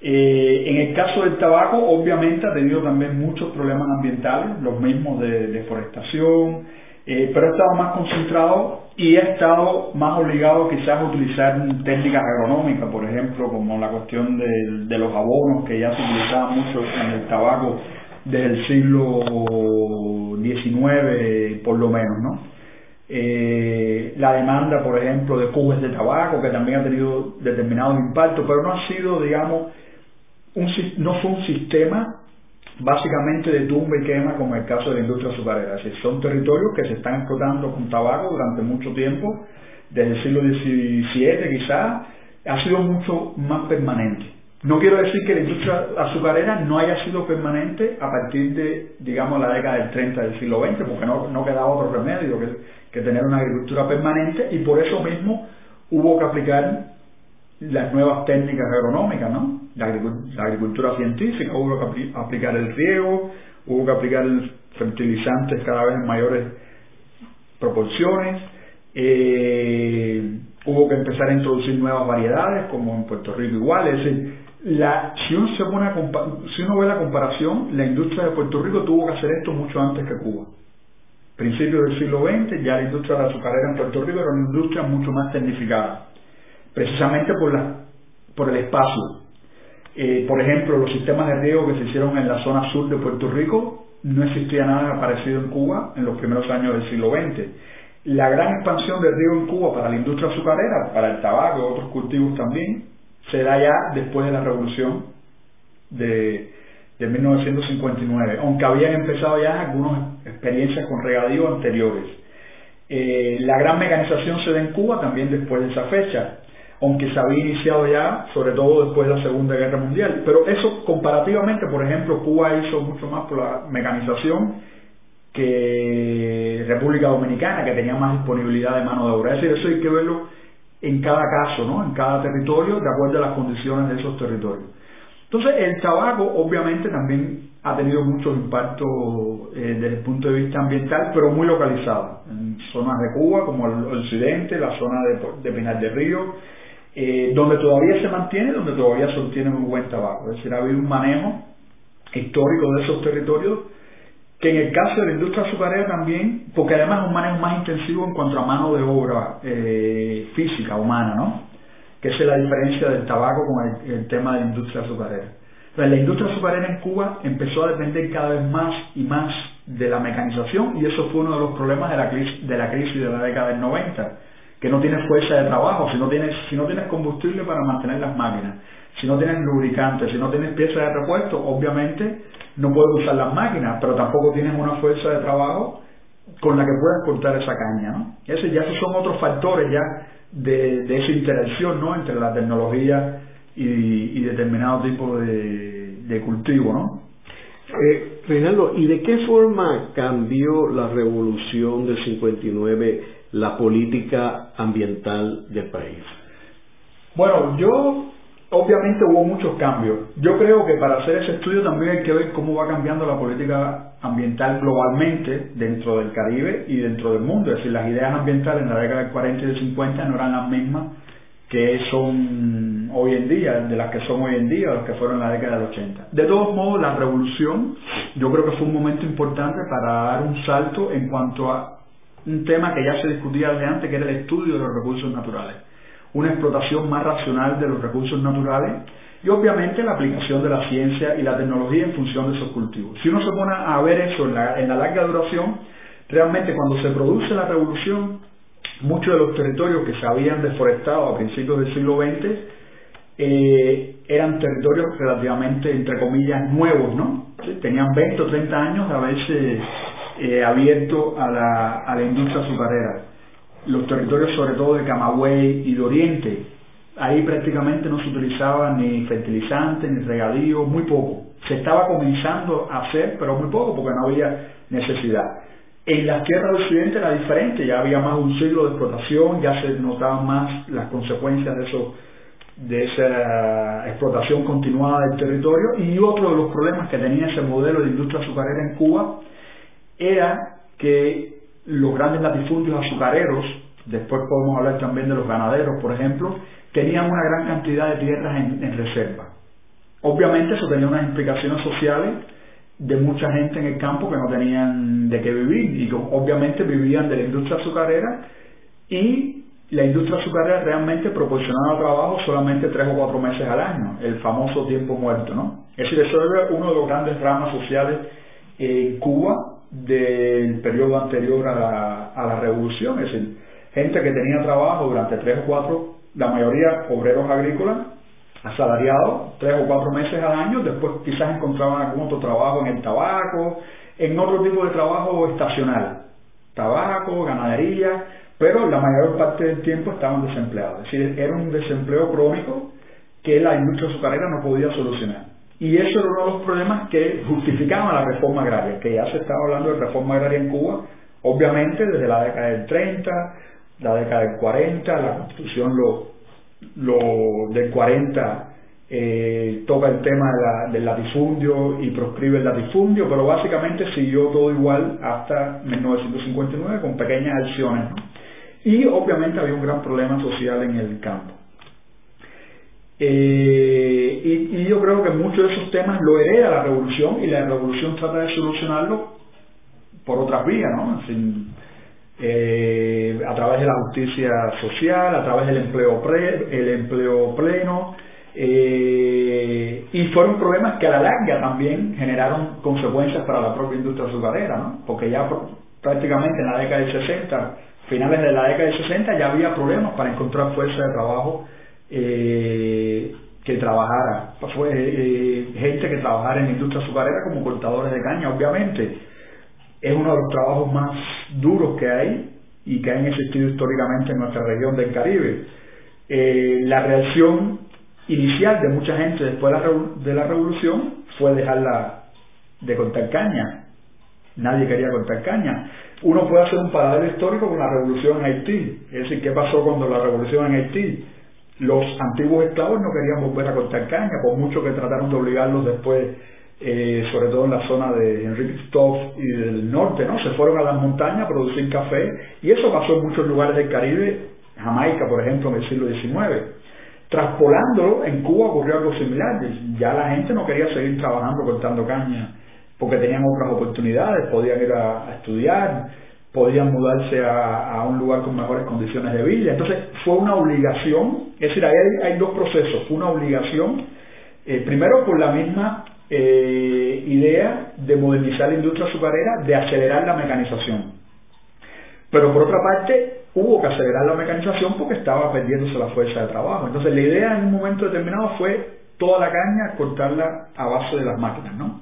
Eh, en el caso del tabaco, obviamente ha tenido también muchos problemas ambientales, los mismos de deforestación, eh, pero ha estado más concentrado y ha estado más obligado quizás a utilizar técnicas agronómicas, por ejemplo, como la cuestión de, de los abonos que ya se utilizaban mucho en el tabaco desde el siglo XIX, por lo menos, ¿no? Eh, la demanda, por ejemplo, de cubes de tabaco, que también ha tenido determinados impactos, pero no ha sido, digamos, un, no fue un sistema básicamente de tumba y quema como el caso de la industria azucarera. Es son territorios que se están explotando con tabaco durante mucho tiempo, desde el siglo XVII quizás, ha sido mucho más permanente. No quiero decir que la industria azucarera no haya sido permanente a partir de, digamos, la década del 30 del siglo XX, porque no, no quedaba otro remedio que, tener una agricultura permanente y por eso mismo hubo que aplicar las nuevas técnicas agronómicas, ¿no? La, agricultura científica, hubo que aplicar el riego, hubo que aplicar fertilizantes cada vez en mayores proporciones, eh, hubo que empezar a introducir nuevas variedades, como en Puerto Rico igual, es decir, la, si, uno se pone si uno ve la comparación, la industria de Puerto Rico tuvo que hacer esto mucho antes que Cuba principios del siglo XX, ya la industria de la azucarera en Puerto Rico era una industria mucho más tecnificada, precisamente por, la, por el espacio. Eh, por ejemplo, los sistemas de riego que se hicieron en la zona sur de Puerto Rico, no existía nada parecido en Cuba en los primeros años del siglo XX. La gran expansión del riego en Cuba para la industria azucarera, para el tabaco y otros cultivos también, se da ya después de la revolución de, de 1959, aunque habían empezado ya algunas experiencias con regadío anteriores. Eh, la gran mecanización se da en Cuba también después de esa fecha, aunque se había iniciado ya, sobre todo después de la Segunda Guerra Mundial. Pero eso comparativamente, por ejemplo, Cuba hizo mucho más por la mecanización que República Dominicana, que tenía más disponibilidad de mano de obra. Es decir, eso hay que verlo en cada caso, ¿no? en cada territorio, de acuerdo a las condiciones de esos territorios. Entonces, el tabaco obviamente también ha tenido mucho impacto eh, desde el punto de vista ambiental, pero muy localizado, en zonas de Cuba como el occidente, la zona de, de Pinar del Río, eh, donde todavía se mantiene, donde todavía se obtiene muy buen tabaco. Es decir, ha habido un manejo histórico de esos territorios que en el caso de la industria azucarera también, porque además es un manejo más intensivo en cuanto a mano de obra eh, física, humana, ¿no? Que esa es la diferencia del tabaco con el, tema de la industria azucarera. Pero la industria azucarera en Cuba empezó a depender cada vez más y más de la mecanización y eso fue uno de los problemas de la crisis de la, crisis de la década del 90 que no tienes fuerza de trabajo, si no tienes, si no tienes combustible para mantener las máquinas, si no tienes lubricantes, si no tienes piezas de repuesto, obviamente no puedes usar las máquinas, pero tampoco tienes una fuerza de trabajo con la que puedas cortar esa caña, ¿no? Ese, ya esos son otros factores ya de, esa interacción, ¿no? Entre la tecnología y, determinado tipo de, cultivo, ¿no? Eh, Reinaldo, ¿y de qué forma cambió la revolución del 59 la política ambiental del país? Bueno, yo obviamente hubo muchos cambios. Yo creo que para hacer ese estudio también hay que ver cómo va cambiando la política ambiental globalmente dentro del Caribe y dentro del mundo. Es decir, las ideas ambientales en la década del 40 y del 50 no eran las mismas que son hoy en día, de las que son hoy en día, las que fueron en la década del 80. De todos modos, la revolución yo creo que fue un momento importante para dar un salto en cuanto a un tema que ya se discutía desde antes, que era el estudio de los recursos naturales. Una explotación más racional de los recursos naturales y obviamente la aplicación de la ciencia y la tecnología en función de esos cultivos. Si uno se pone a ver eso en la, larga duración, realmente cuando se produce la revolución, muchos de los territorios que se habían deforestado a principios del siglo XX eh, eran territorios relativamente, entre comillas, nuevos, ¿no? Tenían 20 o 30 años de haberse eh, abierto a la, a la industria azucarera. Los territorios sobre todo de Camagüey y de Oriente, ahí prácticamente no se utilizaba ni fertilizante ni regadío, muy poco. Se estaba comenzando a hacer, pero muy poco porque no había necesidad. En las tierras del occidente era diferente, ya había más de un siglo de explotación, ya se notaban más las consecuencias de eso de esa explotación continuada del territorio y otro de los problemas que tenía ese modelo de industria azucarera en Cuba era que los grandes latifundios azucareros, después podemos hablar también de los ganaderos, por ejemplo, tenían una gran cantidad de tierras en, reserva. Obviamente eso tenía unas implicaciones sociales de mucha gente en el campo que no tenían de qué vivir y obviamente vivían de la industria azucarera y la industria azucarera realmente proporcionaba trabajo solamente tres o cuatro meses al año, el famoso tiempo muerto, ¿no? Es decir, eso era uno de los grandes ramas sociales en Cuba del periodo anterior a la, a la revolución, es decir, gente que tenía trabajo durante tres o cuatro, la mayoría obreros agrícolas, asalariados, tres o cuatro meses al año, después quizás encontraban algún otro trabajo en el tabaco, en otro tipo de trabajo estacional, tabaco, ganadería, pero la mayor parte del tiempo estaban desempleados, es decir, era un desempleo crónico que la industria azucarera no podía solucionar. Y eso era uno de los problemas que justificaban la reforma agraria, que ya se estaba hablando de reforma agraria en Cuba, obviamente desde la década del 30, la década del 40, la constitución del 40 eh, toca el tema del latifundio y proscribe el latifundio, pero básicamente siguió todo igual hasta 1959 con pequeñas acciones. Y obviamente había un gran problema social en el campo. Eh, y, yo creo que muchos de esos temas lo hereda la revolución y la revolución trata de solucionarlo por otras vías, ¿no? Eh, a través de la justicia social, a través del empleo, el empleo pleno, eh, y fueron problemas que a la larga también generaron consecuencias para la propia industria azucarera, ¿no? Porque ya prácticamente en la década del 60, finales de la década del 60, ya había problemas para encontrar fuerza de trabajo eh, que trabajara, fue eh, gente que trabajara en la industria azucarera como cortadores de caña, obviamente. Es uno de los trabajos más duros que hay y que han existido históricamente en nuestra región del Caribe. Eh, la reacción inicial de mucha gente después de la, de la revolución fue dejarla de cortar caña. Nadie quería cortar caña. Uno puede hacer un paralelo histórico con la revolución en Haití. Es decir, ¿qué pasó cuando la revolución en Haití? Los antiguos esclavos no querían volver a cortar caña, por mucho que trataron de obligarlos después, eh, sobre todo en la zona de Enrique Stoff y del norte, ¿no? Se fueron a las montañas a producir café y eso pasó en muchos lugares del Caribe, Jamaica, por ejemplo, en el siglo XIX. Traspolándolo, en Cuba ocurrió algo similar. Ya la gente no quería seguir trabajando cortando caña porque tenían otras oportunidades, podían ir a, estudiar, podían mudarse a, un lugar con mejores condiciones de vida. Entonces fue una obligación, es decir, ahí hay, dos procesos, fue una obligación, eh, primero por la misma eh, idea de modernizar la industria azucarera, de acelerar la mecanización. Pero por otra parte, hubo que acelerar la mecanización porque estaba perdiéndose la fuerza de trabajo. Entonces la idea en un momento determinado fue toda la caña cortarla a base de las máquinas, ¿no?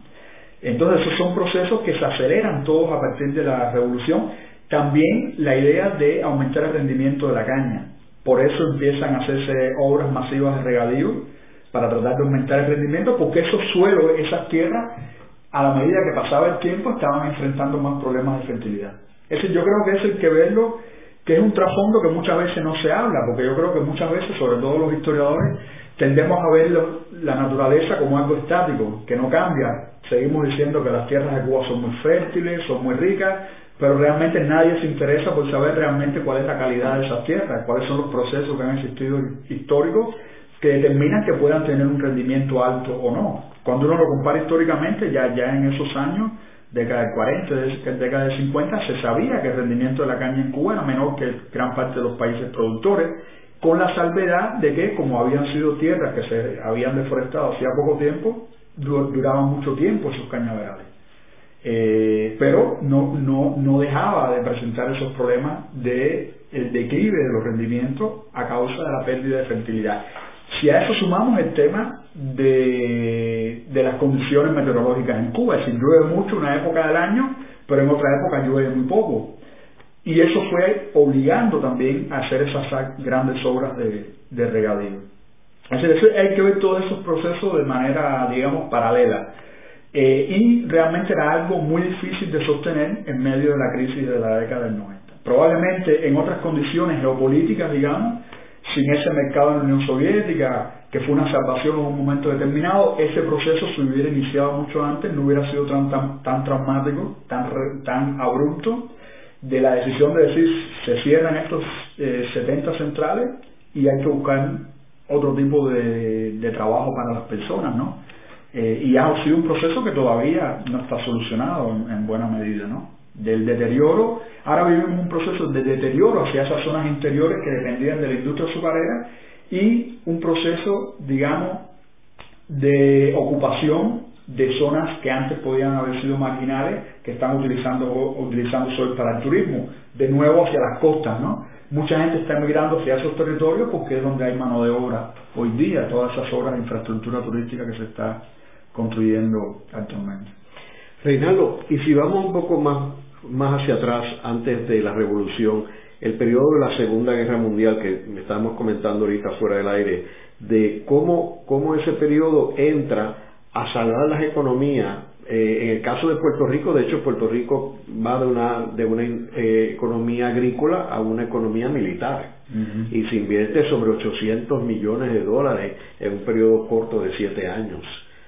Entonces esos son procesos que se aceleran todos a partir de la revolución. También la idea de aumentar el rendimiento de la caña. Por eso empiezan a hacerse obras masivas de regadío para tratar de aumentar el rendimiento, porque esos suelos, esas tierras, a la medida que pasaba el tiempo, estaban enfrentando más problemas de fertilidad. Ese yo creo que es el que verlo, que es un trasfondo que muchas veces no se habla, porque yo creo que muchas veces, sobre todo los historiadores, tendemos a ver la naturaleza como algo estático, que no cambia, Seguimos diciendo que las tierras de Cuba son muy fértiles, son muy ricas, pero realmente nadie se interesa por saber realmente cuál es la calidad de esas tierras, cuáles son los procesos que han existido históricos que determinan que puedan tener un rendimiento alto o no. Cuando uno lo compara históricamente, ya, en esos años, década de 40, década de 50, se sabía que el rendimiento de la caña en Cuba era menor que gran parte de los países productores, con la salvedad de que como habían sido tierras que se habían deforestado hacía poco tiempo, duraban mucho tiempo esos cañaverales. Eh, pero no, no, no dejaba de presentar esos problemas de el declive de los rendimientos a causa de la pérdida de fertilidad. Si a eso sumamos el tema de, de las condiciones meteorológicas en Cuba, es decir, llueve mucho una época del año, pero en otra época llueve muy poco. Y eso fue obligando también a hacer esas grandes obras de, de regadío hay que ver todos esos procesos de manera, digamos, paralela. Eh, y realmente era algo muy difícil de sostener en medio de la crisis de la década del 90. Probablemente en otras condiciones geopolíticas, digamos, sin ese mercado en la Unión Soviética, que fue una salvación en un momento determinado, ese proceso se hubiera iniciado mucho antes, no hubiera sido tan, tan, tan traumático, tan, tan abrupto, de la decisión de decir se cierran estos 70 eh, centrales y hay que buscar otro tipo de, de trabajo para las personas, ¿no? Eh, y ha sido un proceso que todavía no está solucionado en, buena medida, ¿no? Del deterioro, ahora vivimos un proceso de deterioro hacia esas zonas interiores que dependían de la industria azucarera y un proceso, digamos, de ocupación de zonas que antes podían haber sido marginales, que están utilizando, utilizando hoy para el turismo, de nuevo hacia las costas, ¿no? mucha gente está emigrando hacia esos territorios porque es donde hay mano de obra hoy día, todas esas obras de infraestructura turística que se está construyendo actualmente. Reinaldo, y si vamos un poco más, más hacia atrás, antes de la revolución, el periodo de la Segunda Guerra Mundial que estábamos comentando ahorita fuera del aire, de cómo, cómo ese periodo entra a salvar las economías eh, en el caso de Puerto Rico, de hecho, Puerto Rico va de una, de una eh, economía agrícola a una economía militar y se invierte sobre 800 millones de dólares en un periodo corto de siete años.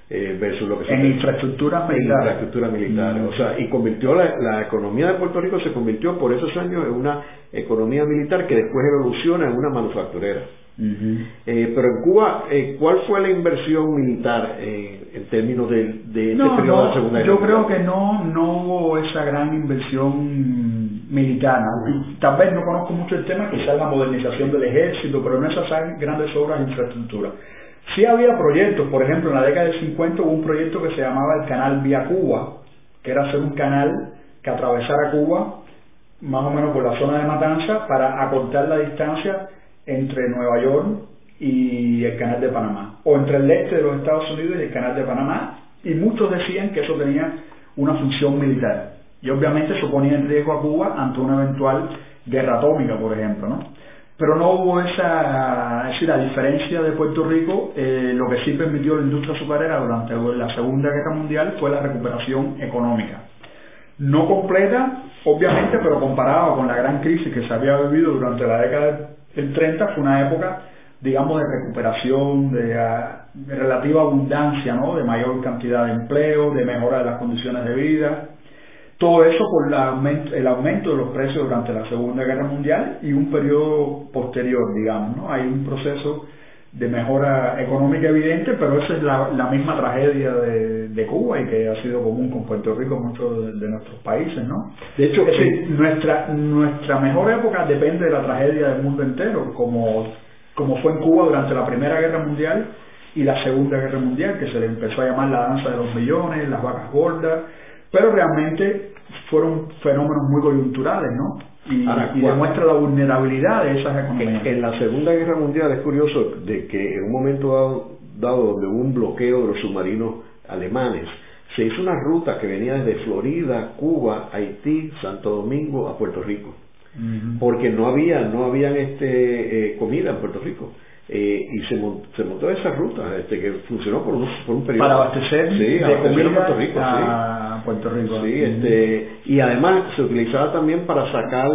Eh, versus lo que en infraestructura militar. infraestructura militar. O sea, y convirtió la, la, economía de Puerto Rico se convirtió por esos años en una economía militar que después evoluciona en una manufacturera. Eh, pero en Cuba, eh, ¿cuál fue la inversión militar eh, en términos de, de este periodo no, de la Segunda Guerra Yo creo que no, no hubo esa gran inversión militar. Tal vez no conozco mucho el tema, quizás la modernización del ejército, pero no esas grandes obras de infraestructura. Sí había proyectos, por ejemplo, en la década del 50 hubo un proyecto que se llamaba el Canal Vía Cuba, que era hacer un canal que atravesara Cuba, más o menos por la zona de Matanza, para acortar la distancia entre Nueva York y el canal de Panamá, o entre el este de los Estados Unidos y el canal de Panamá, y muchos decían que eso tenía una función militar, y obviamente suponía en riesgo a Cuba ante una eventual guerra atómica, por ejemplo, ¿no? Pero no hubo esa, es decir, a diferencia de Puerto Rico, eh, lo que sí permitió la industria azucarera durante la Segunda Guerra Mundial fue la recuperación económica. No completa, obviamente, pero comparado con la gran crisis que se había vivido durante la década el 30 fue una época, digamos, de recuperación, ah, de, relativa abundancia, ¿no? De mayor cantidad de empleo, de mejora de las condiciones de vida. Todo eso por el aumento de los precios durante la Segunda Guerra Mundial y un periodo posterior, digamos, ¿no? Hay un proceso de mejora económica evidente, pero esa es la, la misma tragedia de, de, Cuba y que ha sido común con Puerto Rico en muchos de, nuestros países, ¿no? De hecho, es decir, nuestra, nuestra mejor época depende de la tragedia del mundo entero, como, como fue en Cuba durante la Primera Guerra Mundial y la Segunda Guerra Mundial, que se le empezó a llamar la danza de los millones, las vacas gordas, pero realmente fueron fenómenos muy coyunturales, ¿no? Y, demuestra la vulnerabilidad de esas economías. En, la Segunda Guerra Mundial es curioso de que en un momento dado, dado donde hubo un bloqueo de los submarinos alemanes, se hizo una ruta que venía desde Florida, Cuba, Haití, Santo Domingo a Puerto Rico, porque no había no habían este eh, comida en Puerto Rico. Eh, y se montó, se montó esa ruta este, que funcionó por un, por un periodo para abastecer sí, de comida Puerto Rico, a Puerto Rico sí, este, y además se utilizaba también para sacar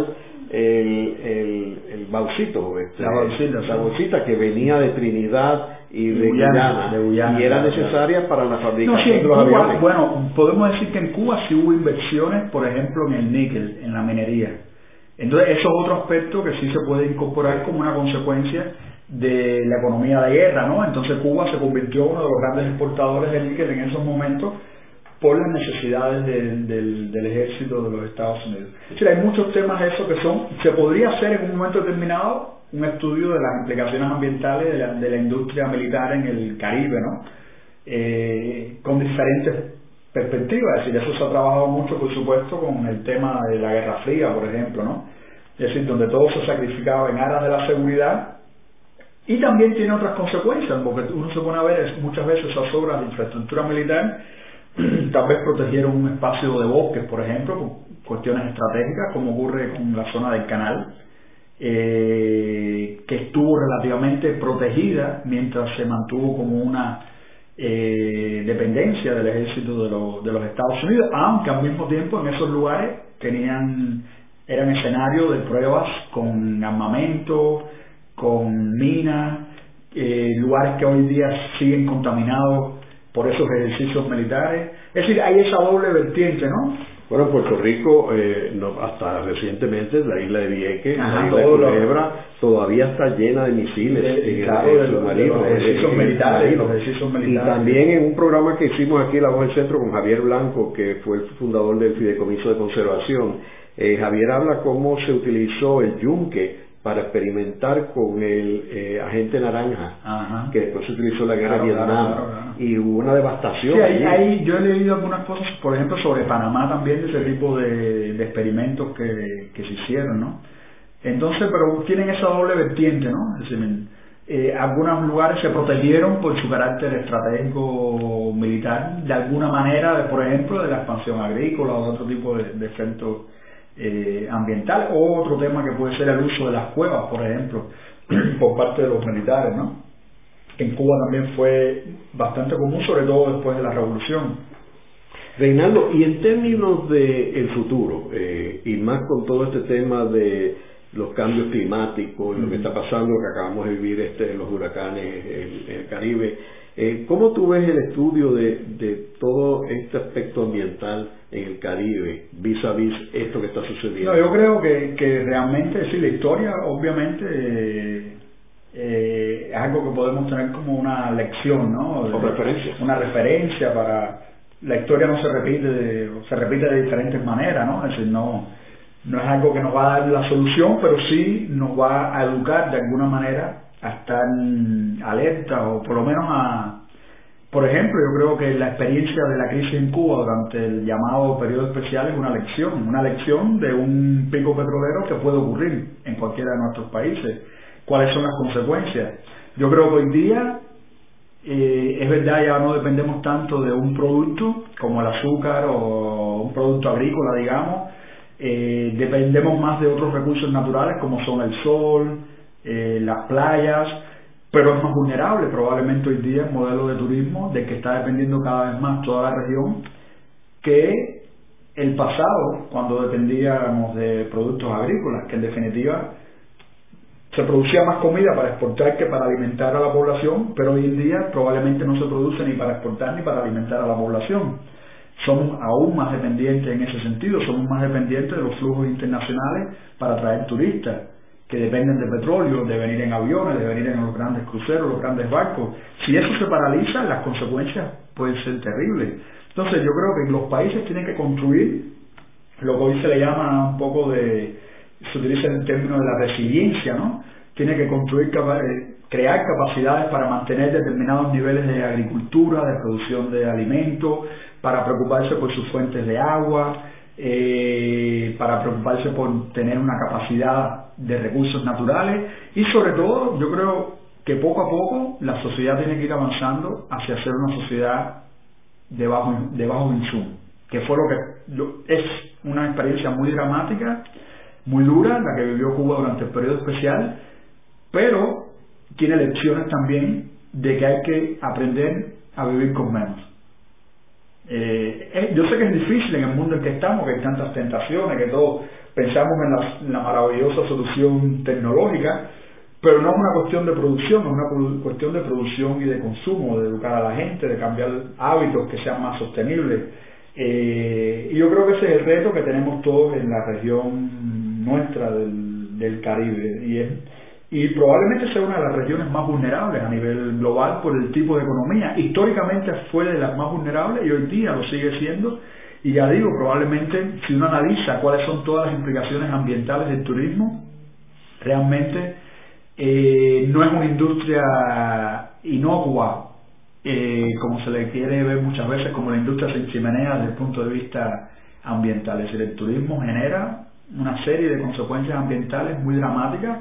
el, el, el bauxito, este, la bolsita, la bolsita que venía de Trinidad y de Guyana, y era necesaria para la fabricación de los aviones. Bueno, podemos decir que en Cuba sí hubo inversiones, por ejemplo, en el níquel, en la minería. Entonces, eso es otro aspecto que sí se puede incorporar como una consecuencia de la economía de guerra, ¿no? Entonces Cuba se convirtió en uno de los grandes exportadores de níquel en esos momentos por las necesidades del, ejército de los Estados Unidos. Es decir, hay muchos temas de eso que son, se podría hacer en un momento determinado un estudio de las implicaciones ambientales de la, de la industria militar en el Caribe, ¿no? Eh, con diferentes perspectivas, es decir, eso se ha trabajado mucho, por supuesto, con el tema de la Guerra Fría, por ejemplo, ¿no? Es decir, donde todo se sacrificaba en aras de la seguridad y también tiene otras consecuencias, porque uno se pone a ver muchas veces esas obras de infraestructura militar, tal vez protegieron un espacio de bosques, por ejemplo, por cuestiones estratégicas, como ocurre con la zona del canal, eh, que estuvo relativamente protegida mientras se mantuvo como una eh, dependencia del ejército de, de los Estados Unidos, aunque al mismo tiempo en esos lugares tenían eran escenarios de pruebas con armamento, con minas, eh, lugares que hoy día siguen contaminados por esos ejercicios militares. Es decir, hay esa doble vertiente, ¿no? Bueno, Puerto Rico, eh, no, hasta recientemente, la isla de Vieques, la isla de Culebra, todavía está llena de misiles de, los ejercicios militares, los ejercicios militares. Y también en un programa que hicimos aquí en La Voz del Centro con Javier Blanco, que fue el fundador del Fideicomiso de Conservación, eh, Javier habla cómo se utilizó el yunque para experimentar con el eh, agente naranja, que después se utilizó en la guerra de Vietnam, y hubo una devastación. Sí, ahí, yo he leído algunas cosas, por ejemplo, sobre Panamá también, de ese tipo de, experimentos que, que, se hicieron, ¿no? Entonces, pero tienen esa doble vertiente, ¿no? Es decir, eh, algunos lugares se protegieron por su carácter estratégico militar, de alguna manera, por ejemplo, de la expansión agrícola o de otro tipo de, de efectos eh, ambiental o otro tema que puede ser el uso de las cuevas, por ejemplo, por parte de los militares, ¿no? En Cuba también fue bastante común, sobre todo después de la revolución. Reinaldo, y en términos de el futuro, eh, y más con todo este tema de los cambios climáticos, lo que está pasando, lo que acabamos de vivir este, los huracanes en el Caribe, eh, ¿Cómo tú ves el estudio de, de, todo este aspecto ambiental en el Caribe, vis a vis esto que está sucediendo? No, yo creo que, que realmente, sí, la historia obviamente eh, es algo que podemos tener como una lección, ¿no? O referencia. Una referencia para... La historia no se repite, de, se repite de diferentes maneras, ¿no? Es decir, no, no es algo que nos va a dar la solución, pero sí nos va a educar de alguna manera a estar alerta o por lo menos a, por ejemplo, yo creo que la experiencia de la crisis en Cuba durante el llamado periodo especial es una lección, una lección de un pico petrolero que puede ocurrir en cualquiera de nuestros países. ¿Cuáles son las consecuencias? Yo creo que hoy día eh, es verdad, ya no dependemos tanto de un producto como el azúcar o un producto agrícola, digamos, eh, dependemos más de otros recursos naturales como son el sol, eh, las playas, pero es más vulnerable probablemente hoy día el modelo de turismo de que está dependiendo cada vez más toda la región que el pasado cuando dependíamos de productos agrícolas, que en definitiva se producía más comida para exportar que para alimentar a la población, pero hoy en día probablemente no se produce ni para exportar ni para alimentar a la población. Somos aún más dependientes en ese sentido, somos más dependientes de los flujos internacionales para atraer turistas que dependen de petróleo, de venir en aviones, de venir en los grandes cruceros, los grandes barcos. Si eso se paraliza, las consecuencias pueden ser terribles. Entonces yo creo que los países tienen que construir lo que hoy se le llama un poco de, se utiliza el término de la resiliencia, ¿no? Tiene que construir, eh, crear capacidades para mantener determinados niveles de agricultura, de producción de alimentos, para preocuparse por sus fuentes de agua, eh, para preocuparse por tener una capacidad de recursos naturales y sobre todo yo creo que poco a poco la sociedad tiene que ir avanzando hacia ser una sociedad de bajo, de bajo insumo, que fue lo que es una experiencia muy dramática, muy dura, la que vivió Cuba durante el periodo especial, pero tiene lecciones también de que hay que aprender a vivir con menos. Eh, yo sé que es difícil en el mundo en que estamos, que hay tantas tentaciones, que todos pensamos en la, maravillosa solución tecnológica, pero no es una cuestión de producción, es una cuestión de producción y de consumo, de educar a la gente, de cambiar hábitos que sean más sostenibles. Eh, y yo creo que ese es el reto que tenemos todos en la región nuestra del, del Caribe. Y es y probablemente sea una de las regiones más vulnerables a nivel global por el tipo de economía. Históricamente fue de las más vulnerables y hoy día lo sigue siendo. Y ya digo, probablemente si uno analiza cuáles son todas las implicaciones ambientales del turismo, realmente eh, no es una industria inocua, eh, como se le quiere ver muchas veces como la industria sin chimenea desde el punto de vista ambiental. Es decir, el turismo genera una serie de consecuencias ambientales muy dramáticas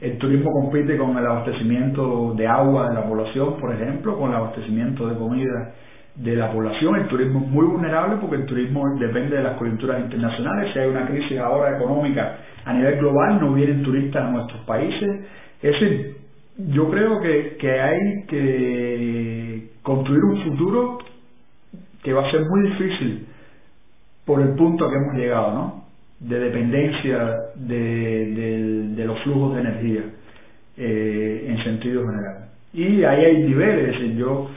el turismo compite con el abastecimiento de agua de la población, por ejemplo, con el abastecimiento de comida de la población. El turismo es muy vulnerable porque el turismo depende de las coyunturas internacionales. Si hay una crisis ahora económica a nivel global, no vienen turistas a nuestros países. Es decir, yo creo que, que hay que construir un futuro que va a ser muy difícil por el punto a que hemos llegado, ¿no? De dependencia de, los flujos de energía eh, en sentido general. Y ahí hay niveles. Yo,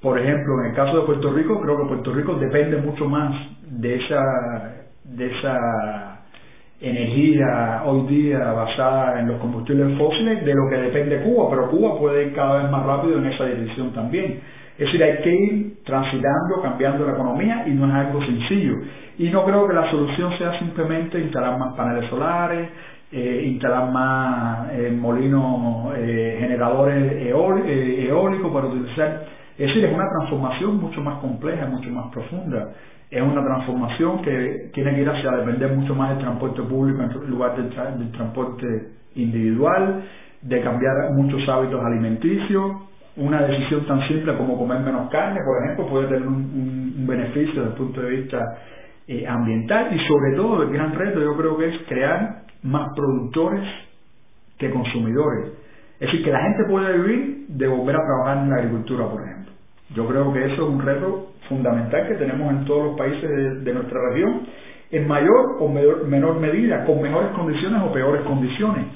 por ejemplo, en el caso de Puerto Rico, creo que Puerto Rico depende mucho más de esa, de esa energía hoy día basada en los combustibles fósiles de lo que depende Cuba, pero Cuba puede ir cada vez más rápido en esa dirección también. Es decir, hay que ir transitando, cambiando la economía y no es algo sencillo. Y no creo que la solución sea simplemente instalar más paneles solares, eh, instalar más eh, molinos eh, generadores eólicos para utilizar. Es decir, es una transformación mucho más compleja, mucho más profunda. Es una transformación que tiene que ir hacia depender mucho más del transporte público en lugar del, del transporte individual, de cambiar muchos hábitos alimenticios. Una decisión tan simple como comer menos carne, por ejemplo, puede tener un, un beneficio desde el punto de vista eh, ambiental y sobre todo el gran reto yo creo que es crear más productores que consumidores. Es decir, que la gente pueda vivir de volver a trabajar en la agricultura, por ejemplo. Yo creo que eso es un reto fundamental que tenemos en todos los países de, nuestra región, en mayor o menor medida, con mejores condiciones o peores condiciones.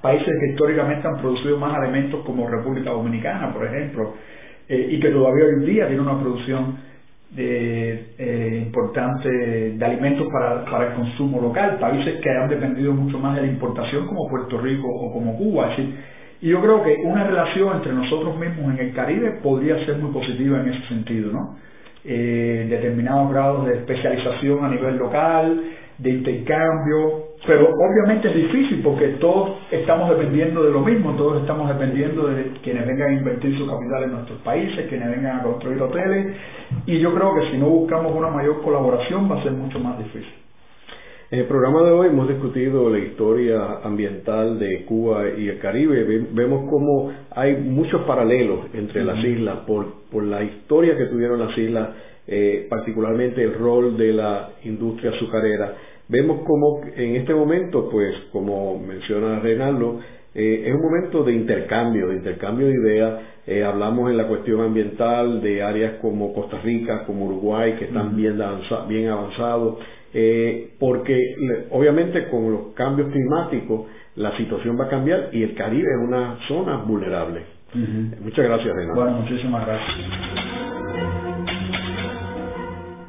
Países que históricamente han producido más alimentos como República Dominicana, por ejemplo, eh, y que todavía hoy en día tiene una producción de, eh, importante de alimentos para, para el consumo local, países que han dependido mucho más de la importación como Puerto Rico o como Cuba. y yo creo que una relación entre nosotros mismos en el Caribe podría ser muy positiva en ese sentido, ¿no? Eh, determinados grados de especialización a nivel local, de intercambio, pero obviamente es difícil porque todos estamos dependiendo de lo mismo, todos estamos dependiendo de quienes vengan a invertir su capital en nuestros países, quienes vengan a construir hoteles, y yo creo que si no buscamos una mayor colaboración va a ser mucho más difícil. En el programa de hoy hemos discutido la historia ambiental de Cuba y el Caribe. Vemos cómo hay muchos paralelos entre las islas por, por la historia que tuvieron las islas, eh, particularmente el rol de la industria azucarera Vemos como en este momento, pues como menciona Reinaldo, eh, es un momento de intercambio, de intercambio de ideas. Eh, hablamos en la cuestión ambiental de áreas como Costa Rica, como Uruguay, que están bien, bien avanzados, eh, porque obviamente con los cambios climáticos la situación va a cambiar y el Caribe es una zona vulnerable. Muchas gracias, Reinaldo. Bueno, muchísimas gracias.